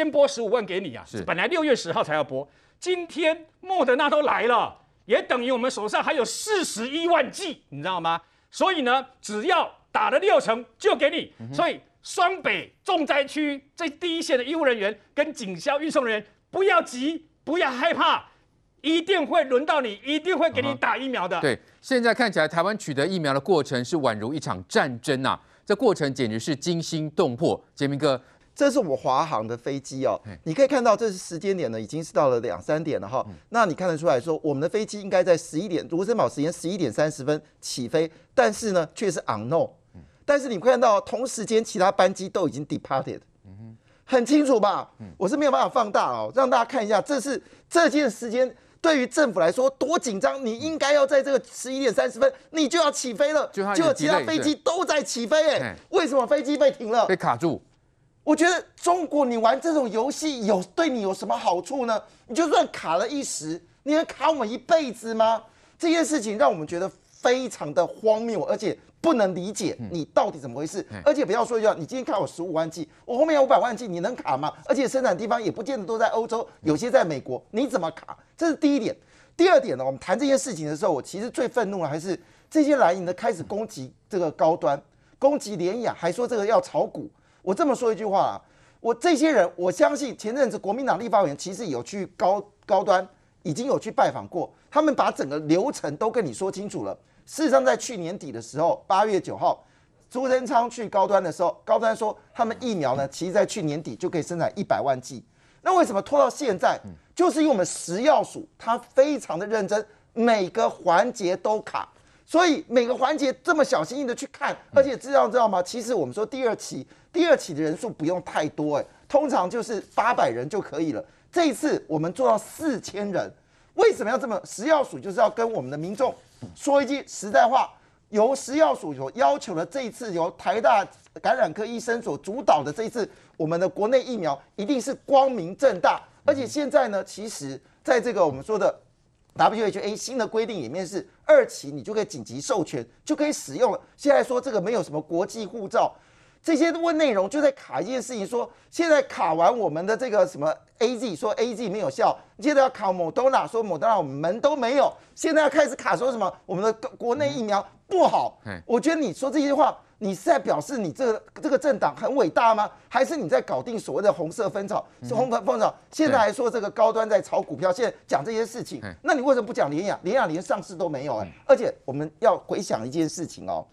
先拨十五万给你啊，是本来六月十号才要拨，今天莫德纳都来了，也等于我们手上还有四十一万剂，你知道吗？所以呢，只要打了六成就给你，嗯、所以双北重灾区这第一线的医务人员跟警消运送人员不要急，不要害怕。一定会轮到你，一定会给你打疫苗的。对，现在看起来台湾取得疫苗的过程是宛如一场战争呐，这过程简直是惊心动魄。杰明哥，这是我们华航的飞机哦，你可以看到这是时间点呢，已经是到了两三点了哈。那你看得出来说，我们的飞机应该在十一点卢森堡时间十一点三十分起飞，但是呢却是 unknown。但是你看到同时间其他班机都已经 departed，很清楚吧？我是没有办法放大哦，让大家看一下，这是这件时间。对于政府来说多紧张，你应该要在这个十一点三十分，你就要起飞了，结果其他飞机都在起飞，哎，为什么飞机被停了？被卡住。我觉得中国你玩这种游戏有对你有什么好处呢？你就算卡了一时，你能卡我们一辈子吗？这件事情让我们觉得非常的荒谬，而且。不能理解你到底怎么回事，而且不要说一句，你今天卡我十五万 G，，我后面有五百万 G，，你能卡吗？而且生产地方也不见得都在欧洲，有些在美国，你怎么卡？这是第一点。第二点呢，我们谈这件事情的时候，我其实最愤怒的还是这些蓝营的开始攻击这个高端，攻击联雅，还说这个要炒股。我这么说一句话啊，我这些人，我相信前阵子国民党立法委员其实有去高高端，已经有去拜访过，他们把整个流程都跟你说清楚了。事实上，在去年底的时候，八月九号，朱贞昌去高端的时候，高端说他们疫苗呢，其实在去年底就可以生产一百万剂。那为什么拖到现在？就是因为我们食药署它非常的认真，每个环节都卡，所以每个环节这么小心翼翼的去看，而且知道知道吗？其实我们说第二期，第二期的人数不用太多，诶，通常就是八百人就可以了。这一次我们做到四千人，为什么要这么？食药署就是要跟我们的民众。说一句实在话，由食药署所要求的这一次由台大感染科医生所主导的这一次，我们的国内疫苗一定是光明正大。而且现在呢，其实在这个我们说的 WHA 新的规定里面是二期你就可以紧急授权就可以使用了。现在说这个没有什么国际护照。这些问内容就在卡一件事情，说现在卡完我们的这个什么 A Z，说 A Z 没有效，接着要卡莫德纳，说莫德纳我们门都没有，现在要开始卡说什么我们的国内疫苗不好。我觉得你说这些话，你是在表示你这个这个政党很伟大吗？还是你在搞定所谓的红色风潮？是红粉风潮，现在还说这个高端在炒股票，现在讲这些事情，那你为什么不讲联雅？联雅连上市都没有哎，而且我们要回想一件事情哦。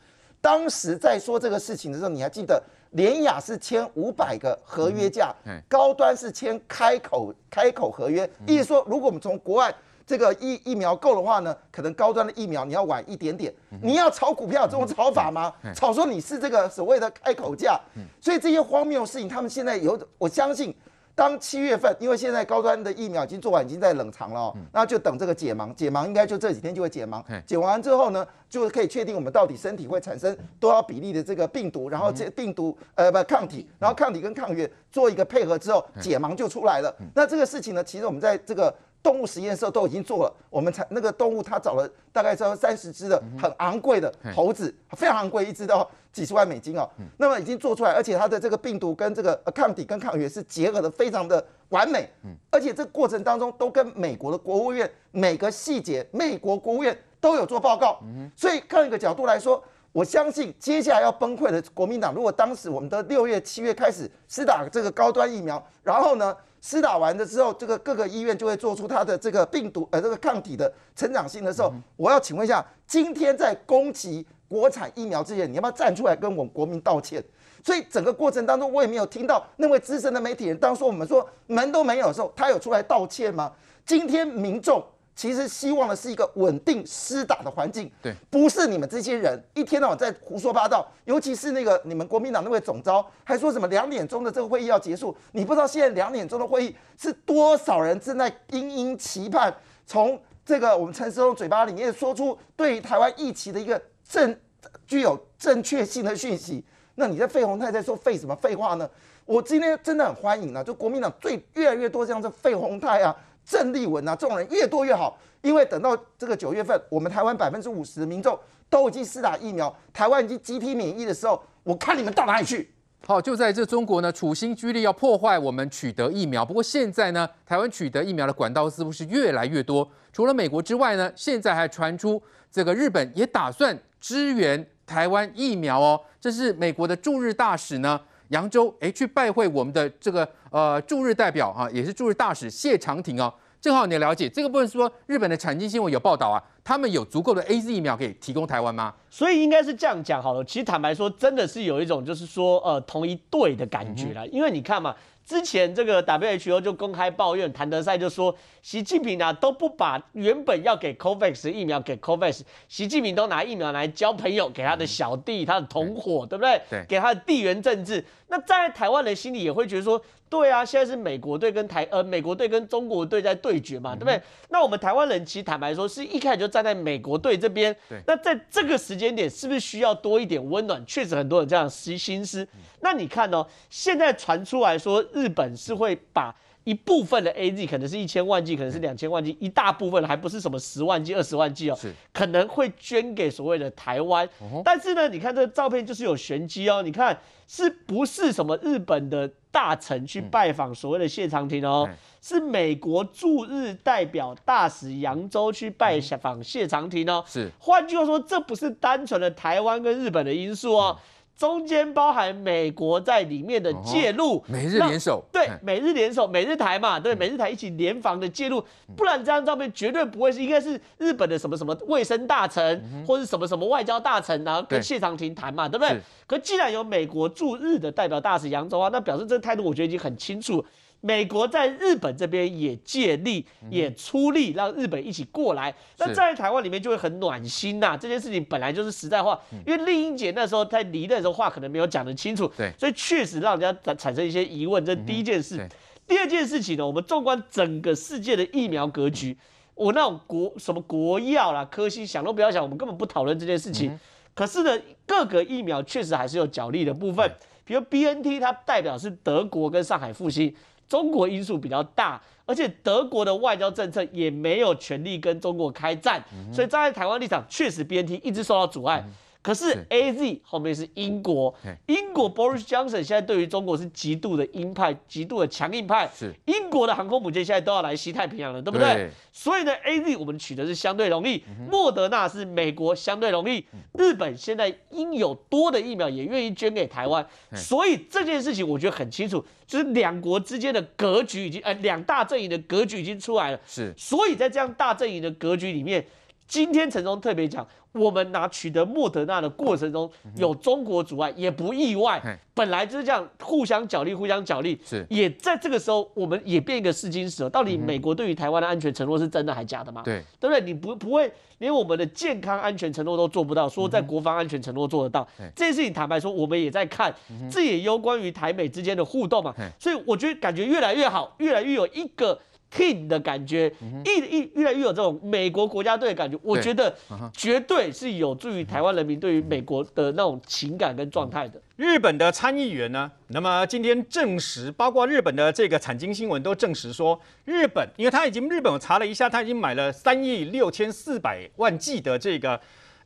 当时在说这个事情的时候，你还记得联雅是签五百个合约价，高端是签开口开口合约，意思说如果我们从国外这个疫疫苗够的话呢，可能高端的疫苗你要晚一点点。你要炒股票这种炒法吗？炒说你是这个所谓的开口价，所以这些荒谬的事情，他们现在有我相信。当七月份，因为现在高端的疫苗已经做完，已经在冷藏了，哦，那就等这个解盲，解盲应该就这几天就会解盲。解完之后呢，就可以确定我们到底身体会产生多少比例的这个病毒，然后这病毒呃不抗体，然后抗体跟抗原做一个配合之后，解盲就出来了。那这个事情呢，其实我们在这个。动物实验室都已经做了，我们才那个动物，他找了大概这三十只的很昂贵的猴子，非常昂贵，一只都几十万美金哦。那么已经做出来，而且它的这个病毒跟这个抗体跟抗原是结合的非常的完美，而且这个过程当中都跟美国的国务院每个细节，美国国务院都有做报告。所以看一个角度来说，我相信接下来要崩溃的国民党，如果当时我们的六月七月开始施打这个高端疫苗，然后呢？施打完的之后，这个各个医院就会做出它的这个病毒呃这个抗体的成长性的时候，我要请问一下，今天在攻击国产疫苗之前，你要不要站出来跟我们国民道歉？所以整个过程当中，我也没有听到那位资深的媒体人，当说我们说门都没有的时候，他有出来道歉吗？今天民众。其实希望的是一个稳定施打的环境，对，不是你们这些人一天到晚在胡说八道。尤其是那个你们国民党那位总召，还说什么两点钟的这个会议要结束，你不知道现在两点钟的会议是多少人正在殷殷期盼，从这个我们陈时中嘴巴里面说出对于台湾疫情的一个正具有正确性的讯息。那你在费鸿泰在说废什么废话呢？我今天真的很欢迎啊，就国民党最越来越多这样子费鸿泰啊。郑丽文啊，这种人越多越好，因为等到这个九月份，我们台湾百分之五十的民众都已经施打疫苗，台湾已经集体免疫的时候，我看你们到哪里去？好，就在这中国呢，处心积虑要破坏我们取得疫苗。不过现在呢，台湾取得疫苗的管道似乎是越来越多。除了美国之外呢，现在还传出这个日本也打算支援台湾疫苗哦。这是美国的驻日大使呢，扬州诶去拜会我们的这个呃驻日代表啊，也是驻日大使谢长廷啊。正好你了解这个部分，说日本的产经新闻有报道啊，他们有足够的 AZ 疫苗可以提供台湾吗？所以应该是这样讲好了。其实坦白说，真的是有一种就是说呃同一队的感觉啦，因为你看嘛。之前这个 WHO 就公开抱怨，谭德赛就说，习近平啊都不把原本要给 COVAX 疫苗给 COVAX，习近平都拿疫苗来交朋友，给他的小弟、他的同伙，对不对？对，给他的地缘政治。那在台湾人心里也会觉得说，对啊，现在是美国队跟台呃美国队跟中国队在对决嘛，对不对？那我们台湾人其实坦白说，是一开始就站在美国队这边。那在这个时间点，是不是需要多一点温暖？确实很多人这样心心思。那你看哦，现在传出来说，日本是会把一部分的 AZ，可能是一千万剂，可能是两千万剂，一大部分还不是什么十万剂、二十万剂哦，是可能会捐给所谓的台湾。但是呢，你看这个照片就是有玄机哦，你看是不是什么日本的大臣去拜访所谓的谢长廷哦？是美国驻日代表大使扬州去拜访谢长廷哦。是，换句话说，这不是单纯的台湾跟日本的因素哦。中间包含美国在里面的介入，美日联手，对，美日联手，美日台嘛，对，美日台一起联防的介入，不然这张照片绝对不会是，应该是日本的什么什么卫生大臣，或是什么什么外交大臣，然后跟谢长廷谈嘛，对不对？可既然有美国驻日的代表大使杨忠啊，那表示这个态度，我觉得已经很清楚。美国在日本这边也借力，也出力，让日本一起过来。那在台湾里面就会很暖心呐。这件事情本来就是实在话，因为丽英姐那时候在离任的时候话可能没有讲得清楚，对，所以确实让人家产生一些疑问。这是第一件事。第二件事情呢，我们纵观整个世界的疫苗格局，我那种国什么国药啦、科兴想都不要想，我们根本不讨论这件事情。可是呢，各个疫苗确实还是有角力的部分，比如 BNT 它代表是德国跟上海复星。中国因素比较大，而且德国的外交政策也没有权利跟中国开战，所以站在台湾立场，确实 BNT 一直受到阻碍。可是 A Z 后面是英国，英国 Boris Johnson 现在对于中国是极度的鹰派，极度的强硬派。是。英国的航空母舰现在都要来西太平洋了，对不对？对，所以呢，A Z 我们取得是相对容易，莫德纳是美国相对容易，日本现在应有多的疫苗也愿意捐给台湾，所以这件事情我觉得很清楚，就是两国之间的格局已经，呃，两大阵营的格局已经出来了。是，所以在这样大阵营的格局里面。今天陈忠特别讲，我们拿取得莫德纳的过程中有中国阻碍，也不意外，本来就是这样互相角力，互相角力，是也在这个时候，我们也变一个试金石。到底美国对于台湾的安全承诺是真的还假的吗？对，对不对？你不不会连我们的健康安全承诺都做不到，说在国防安全承诺做得到，这件事情坦白说，我们也在看，这也攸关于台美之间的互动嘛。所以我觉得感觉越来越好，越来越有一个。Team 的感觉，一一越来越有这种美国国家队的感觉，我觉得绝对是有助于台湾人民对于美国的那种情感跟状态的。日本的参议员呢，那么今天证实，包括日本的这个产经新闻都证实说，日本，因为他已经日本我查了一下，他已经买了三亿六千四百万剂的这个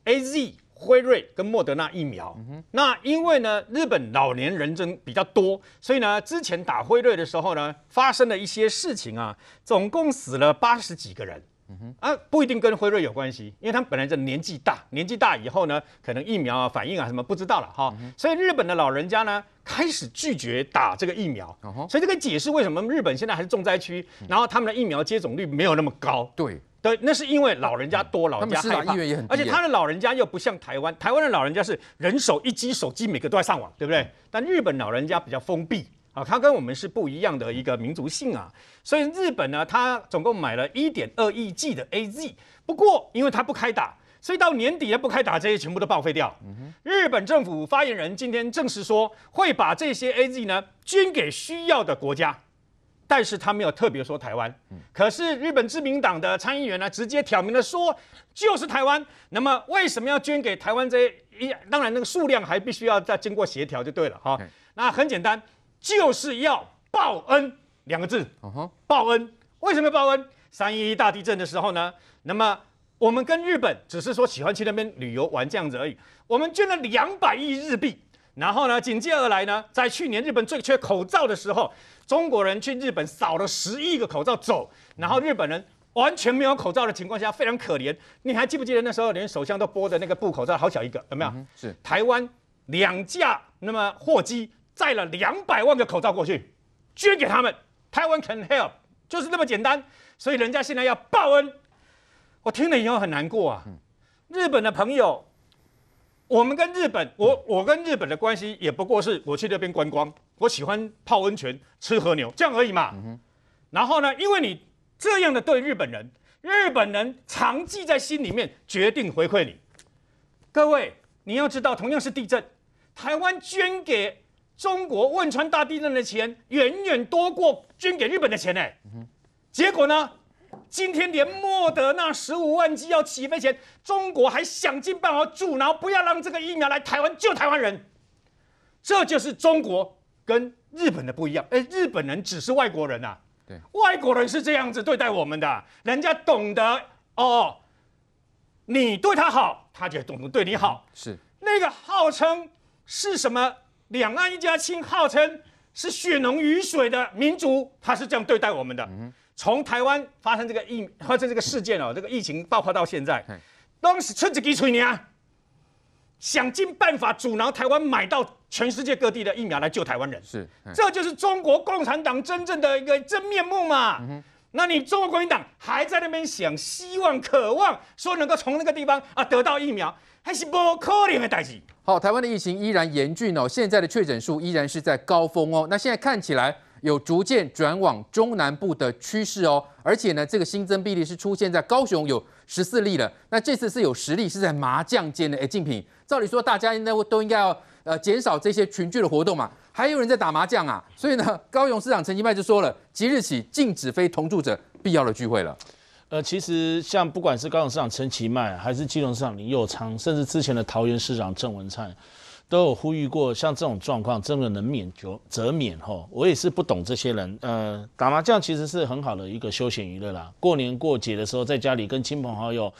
AZ。辉瑞跟莫德纳疫苗，那因为呢，日本老年人真比较多，所以呢，之前打辉瑞的时候呢，发生了一些事情啊，总共死了八十几个人，啊，不一定跟辉瑞有关系，因为他们本来就年纪大，年纪大以后呢，可能疫苗啊反应啊什么不知道了哈，所以日本的老人家呢，开始拒绝打这个疫苗，所以这个解释为什么日本现在还是重灾区，然后他们的疫苗接种率没有那么高，对。对，那是因为老人家多，老人家害怕，而且他的老人家又不像台湾，台湾的老人家是人手一机手机，每个都在上网，对不对？但日本老人家比较封闭啊，他跟我们是不一样的一个民族性啊，所以日本呢，他总共买了一点二亿剂的 AZ，不过因为他不开打，所以到年底也不开打，这些全部都报废掉。日本政府发言人今天证实说，会把这些 AZ 呢捐给需要的国家。但是他没有特别说台湾，可是日本自民党的参议员呢，直接挑明了说就是台湾。那么为什么要捐给台湾这一？当然那个数量还必须要再经过协调就对了哈。那很简单，就是要报恩两个字。报恩为什么要报恩？三一一大地震的时候呢，那么我们跟日本只是说喜欢去那边旅游玩这样子而已。我们捐了两百亿日币，然后呢，紧接而来呢，在去年日本最缺口罩的时候，中国人去日本扫了十亿个口罩走，然后日本人完全没有口罩的情况下，非常可怜。你还记不记得那时候连首相都播的那个布口罩，好小一个，有没有？嗯、是台湾两架那么货机载了两百万个口罩过去，捐给他们。台湾 can help，就是那么简单。所以人家现在要报恩，我听了以后很难过啊。日本的朋友，我们跟日本，我我跟日本的关系也不过是我去那边观光，我喜欢泡温泉、吃和牛这样而已嘛。然后呢，因为你这样的对日本人，日本人常记在心里面，决定回馈你。各位，你要知道，同样是地震，台湾捐给中国汶川大地震的钱，远远多过捐给日本的钱呢。结果呢？今天连莫德纳十五万剂要起飞前，中国还想尽办法阻挠，不要让这个疫苗来台湾救台湾人。这就是中国跟日本的不一样。哎，日本人只是外国人呐，对，外国人是这样子对待我们的，人家懂得哦，你对他好，他就懂得对你好。是那个号称是什么两岸一家亲，号称是血浓于水的民族，他是这样对待我们的。嗯从台湾发生这个疫发生这个事件哦，这个疫情爆发到现在，当时出自己嘴啊，想尽办法阻挠台湾买到全世界各地的疫苗来救台湾人，是，这就是中国共产党真正的一个真面目嘛。嗯、那你中国国民党还在那边想希望渴望说能够从那个地方啊得到疫苗，还是不可能的代志。好，台湾的疫情依然严峻哦，现在的确诊数依然是在高峰哦。那现在看起来。有逐渐转往中南部的趋势哦，而且呢，这个新增病例是出现在高雄有十四例了。那这次是有十例是在麻将间的。哎，竞品，照理说大家应该都应该要呃减少这些群聚的活动嘛，还有人在打麻将啊。所以呢，高雄市长陈其迈就说了，即日起禁止非同住者必要的聚会了。呃，其实像不管是高雄市长陈其迈，还是基隆市长林佑昌，甚至之前的桃园市长郑文灿。都有呼吁过，像这种状况，真的能免就则免吼。我也是不懂这些人，呃，打麻将其实是很好的一个休闲娱乐啦。过年过节的时候，在家里跟亲朋好友。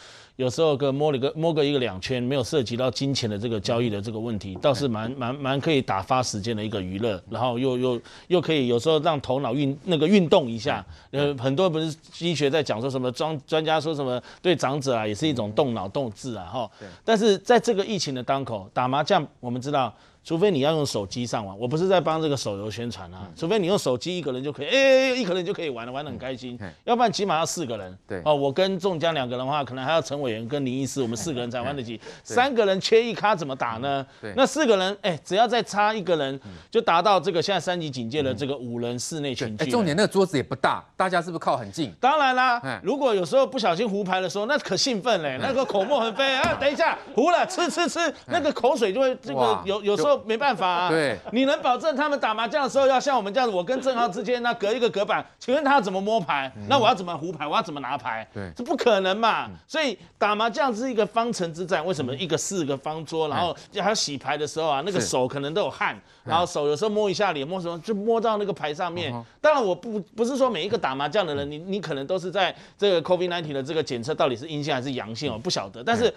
有时候个摸了个摸个一个两圈，没有涉及到金钱的这个交易的这个问题，倒是蛮蛮蛮可以打发时间的一个娱乐，然后又又又可以有时候让头脑运那个运动一下。呃，很多不是医学在讲说什么专专家说什么对长者啊也是一种动脑动智啊哈。但是在这个疫情的当口，打麻将我们知道。除非你要用手机上网，我不是在帮这个手游宣传啊。除非你用手机一个人就可以，哎、欸，一个人就可以玩了，玩得很开心。要不然起码要四个人。对哦，我跟仲江两个人的话，可能还要陈委员跟林医师，我们四个人才玩得起。三个人缺一咖怎么打呢？对，那四个人，哎、欸，只要再差一个人，就达到这个现在三级警戒的这个五人室内群聚。哎，重点那个桌子也不大，大家是不是靠很近？当然啦，如果有时候不小心胡牌的时候，那可兴奋嘞，那个口沫横飞啊！等一下胡了，吃吃吃，那个口水就会这个有有时候。没办法啊，对，你能保证他们打麻将的时候要像我们这样子，我跟正浩之间那隔一个隔板，请问他要怎么摸牌？那我要怎么胡牌？我要怎么拿牌？对，这不可能嘛。所以打麻将是一个方程之战，为什么一个四个方桌，然后还要洗牌的时候啊，那个手可能都有汗，然后手有时候摸一下脸，摸什么就摸到那个牌上面。当然我不不是说每一个打麻将的人，你你可能都是在这个 COVID-19 的这个检测到底是阴性还是阳性，我不晓得。但是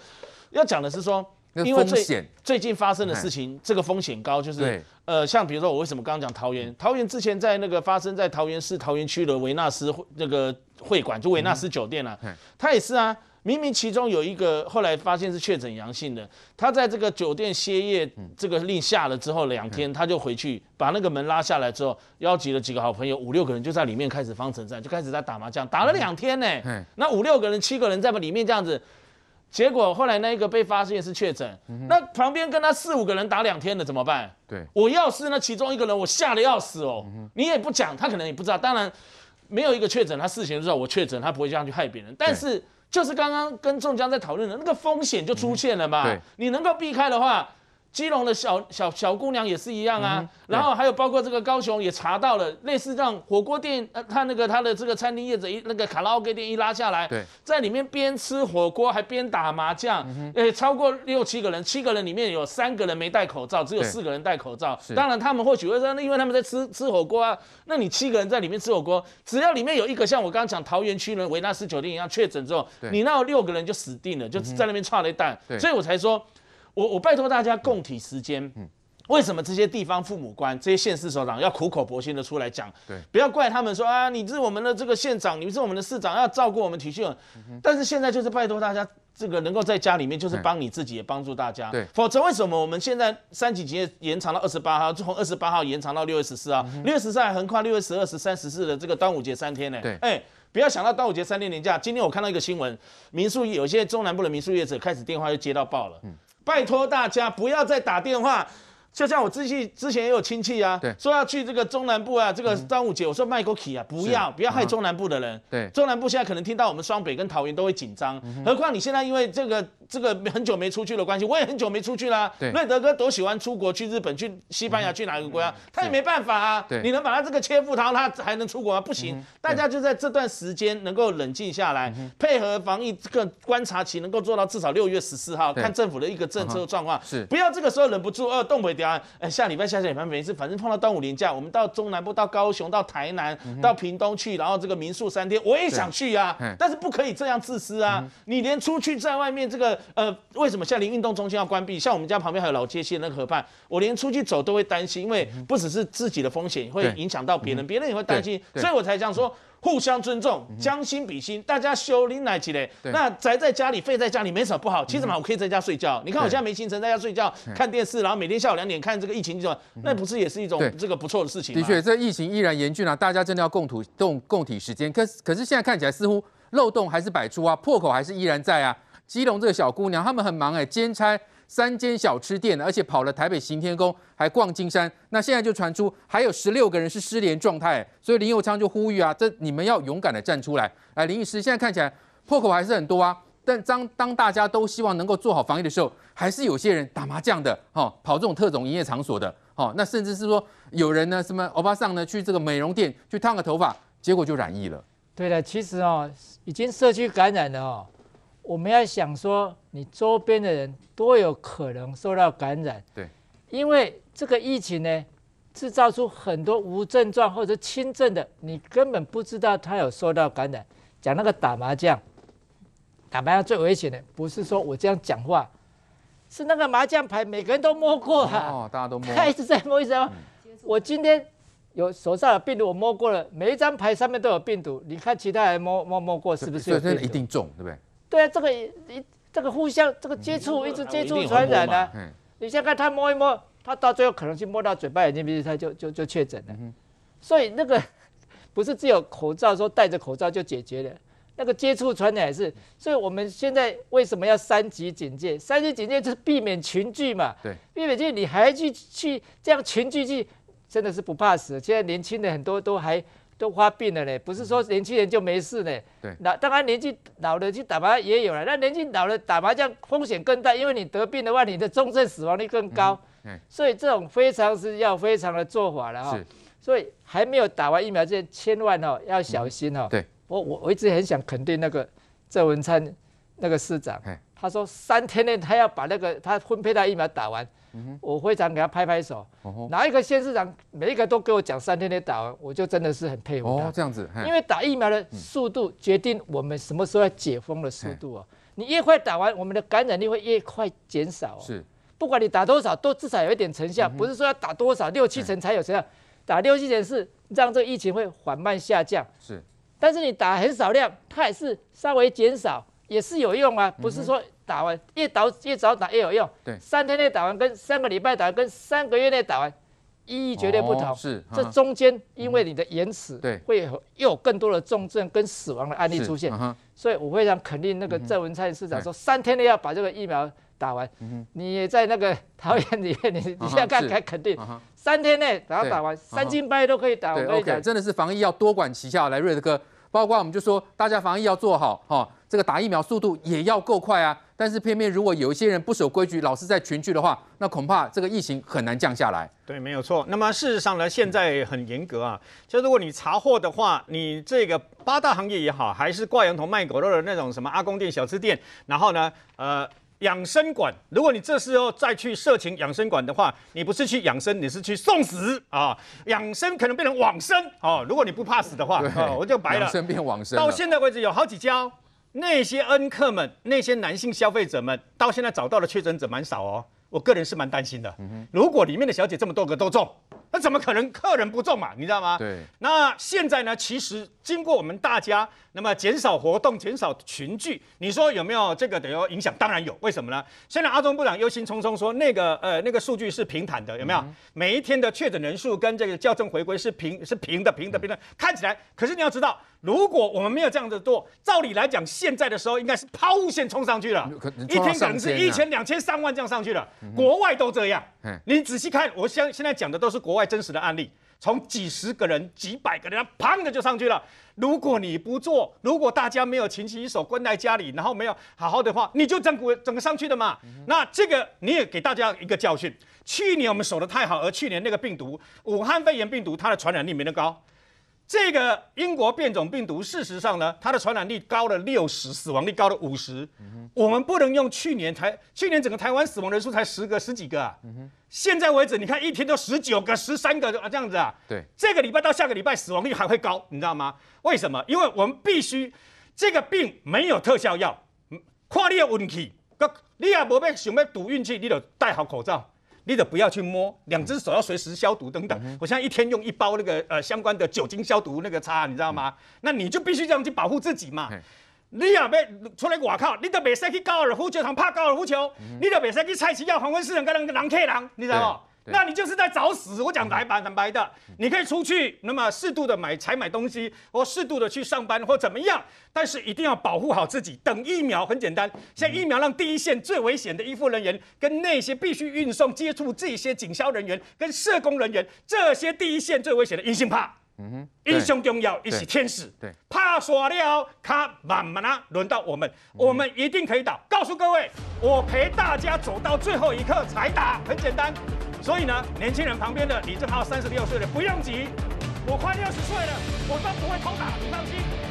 要讲的是说。因为最最近发生的事情，这个风险高，就是呃，像比如说我为什么刚刚讲桃园，桃园之前在那个发生在桃园市桃园区的维纳斯那个会馆，就维纳斯酒店啊，他也是啊，明明其中有一个后来发现是确诊阳性的，他在这个酒店歇业这个令下了之后两天，他就回去把那个门拉下来之后，邀集了几个好朋友五六个人就在里面开始方城战，就开始在打麻将，打了两天呢，那五六个人七个人在里面这样子。结果后来那一个被发现是确诊，那旁边跟他四五个人打两天的怎么办？对，我要是那其中一个人，我吓得要死哦。你也不讲，他可能也不知道。当然，没有一个确诊，他事前知道我确诊，他不会这样去害别人。但是就是刚刚跟仲江在讨论的那个风险就出现了嘛。对，你能够避开的话。基隆的小小小姑娘也是一样啊，然后还有包括这个高雄也查到了类似这样火锅店，呃，他那个他的这个餐厅业者一那个卡拉 OK 店一拉下来，在里面边吃火锅还边打麻将，诶，超过六七个人，七个人里面有三个人没戴口罩，只有四个人戴口罩。当然他们或许会说，那因为他们在吃吃火锅啊，那你七个人在里面吃火锅，只要里面有一个像我刚刚讲桃园区的维纳斯酒店一样确诊之后，你那有六个人就死定了，就在那边差了一蛋，所以我才说。我我拜托大家共体时艰，为什么这些地方父母官、这些县市首长要苦口婆心的出来讲？对，不要怪他们说啊，你是我们的这个县长，你是我们的市长，要照顾我们体恤。但是现在就是拜托大家，这个能够在家里面，就是帮你自己，也帮助大家。对，否则为什么我们现在三级警戒延长到二十八号，从二十八号延长到六月十四号，六月十四还横跨六月十二、十三、十四的这个端午节三天呢？对，哎，不要想到端午节三天连假。今天我看到一个新闻，民宿有些中南部的民宿业者开始电话就接到爆了，拜托大家不要再打电话。就像我之前之前也有亲戚啊，说要去这个中南部啊，这个端午节，我说卖过去啊，不要不要害中南部的人。对，中南部现在可能听到我们双北跟桃园都会紧张，何况你现在因为这个这个很久没出去的关系，我也很久没出去啦。对，瑞德哥多喜欢出国，去日本、去西班牙、去哪个国家，他也没办法啊。对，你能把他这个切腹他，他还能出国吗？不行。大家就在这段时间能够冷静下来，配合防疫这个观察期，能够做到至少六月十四号，看政府的一个政策状况。是，不要这个时候忍不住，呃，东北调，哎，下礼拜。下下礼拜没事，反正碰到端午连假，我们到中南部、到高雄、到台南、嗯、到屏东去，然后这个民宿三天，我也想去啊，但是不可以这样自私啊！嗯、你连出去在外面这个呃，为什么现在连运动中心要关闭？像我们家旁边还有老街溪那个河畔，我连出去走都会担心，因为不只是自己的风险会影响到别人，别人也会担心，所以我才这样说。互相尊重，将心比心，大家修理来起来。那宅在家里，废在家里没什么不好。其实嘛，我可以在家睡觉。你看我现在没行程，在家睡觉，看电视，然后每天下午两点看这个疫情，那不是也是一种这个不错的事情吗？的确，这疫情依然严峻啊，大家真的要共土共共体时间。可是可是现在看起来似乎漏洞还是百出啊，破口还是依然在啊。基隆这个小姑娘，他们很忙哎，兼差。三间小吃店，而且跑了台北行天宫，还逛金山。那现在就传出还有十六个人是失联状态，所以林右昌就呼吁啊，这你们要勇敢的站出来。哎，林医师，现在看起来破口还是很多啊。但当当大家都希望能够做好防疫的时候，还是有些人打麻将的，哈，跑这种特种营业场所的，哈，那甚至是说有人呢，什么欧巴桑呢，去这个美容店去烫个头发，结果就染疫了。对的，其实哦，已经社区感染了哦。我们要想说，你周边的人都有可能受到感染，对，因为这个疫情呢，制造出很多无症状或者轻症的，你根本不知道他有受到感染。讲那个打麻将，打麻将最危险的不是说我这样讲话，是那个麻将牌每个人都摸过啊，哦，大家都摸，他一直在摸，一直在摸。我今天有手上有病毒，我摸过了，每一张牌上面都有病毒，你看其他人摸摸摸过是不是？所以一定中，对不对？对啊，这个一这个互相这个接触，一直接触传染的、啊。你先看他摸一摸，他到最后可能去摸到嘴巴、眼睛、鼻子，他就就就确诊了。所以那个不是只有口罩说戴着口罩就解决了，那个接触传染也是。所以我们现在为什么要三级警戒？三级警戒就是避免群聚嘛。对，避免群聚，你还去去这样群聚去，真的是不怕死。现在年轻的很多都还。都发病了呢，不是说年轻人就没事呢。对，那当然年纪老的去打麻将也有了，那年纪老了打麻将风险更大，因为你得病的话，你的重症死亡率更高。嗯，所以这种非常是要非常的做法了哈。是，所以还没有打完疫苗之前，千万哦要小心哦。对，我我我一直很想肯定那个郑文灿那个市长，他说三天内他要把那个他分配到疫苗打完。我会常给他拍拍手，哪一个县市长每一个都给我讲三天内打完，我就真的是很佩服他。哦，这样子，因为打疫苗的速度决定我们什么时候要解封的速度哦。你越快打完，我们的感染力会越快减少。是，不管你打多少，都至少有一点成效，不是说要打多少六七成才有成效，打六七成是让这个疫情会缓慢下降。是，但是你打很少量，它也是稍微减少，也是有用啊，不是说。打完越早越早打越有用。对，三天内打完跟三个礼拜打完跟三个月内打完，意义绝对不同。是，这中间因为你的延迟，对，会有又有更多的重症跟死亡的案例出现。所以我非常肯定那个郑文灿市长说，三天内要把这个疫苗打完。你也在那个桃园里面，你 你现在看，看肯定，三天内把它打完，三更半夜都可以打。我跟你讲，真的是防疫要多管齐下来，瑞德哥。包括我们就说，大家防疫要做好哈，这个打疫苗速度也要够快啊。但是偏偏如果有一些人不守规矩，老是在群聚的话，那恐怕这个疫情很难降下来。对，没有错。那么事实上呢，现在很严格啊，就如果你查获的话，你这个八大行业也好，还是挂羊头卖狗肉的那种什么阿公店、小吃店，然后呢，呃。养生馆，如果你这时候再去色情养生馆的话，你不是去养生，你是去送死啊！养生可能变成往生哦。如果你不怕死的话，哦，我就白了。养生变往生。到现在为止有好几家，那些恩客们，那些男性消费者们，到现在找到的确诊者蛮少哦。我个人是蛮担心的。如果里面的小姐这么多个都中，那怎么可能客人不中嘛？你知道吗？对。那现在呢？其实经过我们大家那么减少活动、减少群聚，你说有没有这个的影响？当然有。为什么呢？现在阿中部长忧心忡忡说，那个呃那个数据是平坦的，有没有？每一天的确诊人数跟这个校正回归是平是平的平的平的，看起来。可是你要知道。如果我们没有这样子做，照理来讲，现在的时候应该是抛物线冲上去了，一天可能是一千、两千、三万这样上去了。国外都这样，你仔细看，我现现在讲的都是国外真实的案例，从几十个人、几百个人，砰的就上去了。如果你不做，如果大家没有勤洗手、关在家里，然后没有好好的话，你就整个整个上去的嘛。那这个你也给大家一个教训，去年我们守得太好，而去年那个病毒，武汉肺炎病毒，它的传染力没那么高。这个英国变种病毒，事实上呢，它的传染力高了六十，死亡率高了五十。我们不能用去年台，去年整个台湾死亡人数才十个、十几个啊。现在为止，你看一天都十九个、十三个啊，这样子啊。对，这个礼拜到下个礼拜死亡率还会高，你知道吗？为什么？因为我们必须这个病没有特效药，看你的运气，你也无要想要赌运气，你就戴好口罩。你得不要去摸，两只手要随时消毒等等。嗯、我现在一天用一包那个呃相关的酒精消毒那个擦，你知道吗？嗯、那你就必须这样去保护自己嘛。嗯、你也要出来外口，你都袂使去高尔夫球场拍高尔夫球，嗯、你都袂使去菜市场黄昏市场跟人人客人，你知道吗？那你就是在找死！我讲白白坦白的，你可以出去，那么适度的买采买东西，或适度的去上班，或怎么样，但是一定要保护好自己。等疫苗很简单，现在疫苗让第一线最危险的医护人员，跟那些必须运送、接触这些警消人员、跟社工人员，这些第一线最危险的，阴性怕。嗯哼，英雄重要，一起天使。对，怕耍了，他慢慢啊，轮到我们，我们一定可以打。告诉各位，我陪大家走到最后一刻才打，很简单。所以呢，年轻人旁边的李正浩三十六岁了，不用急，我快六十岁了，我都不会偷打，你放心。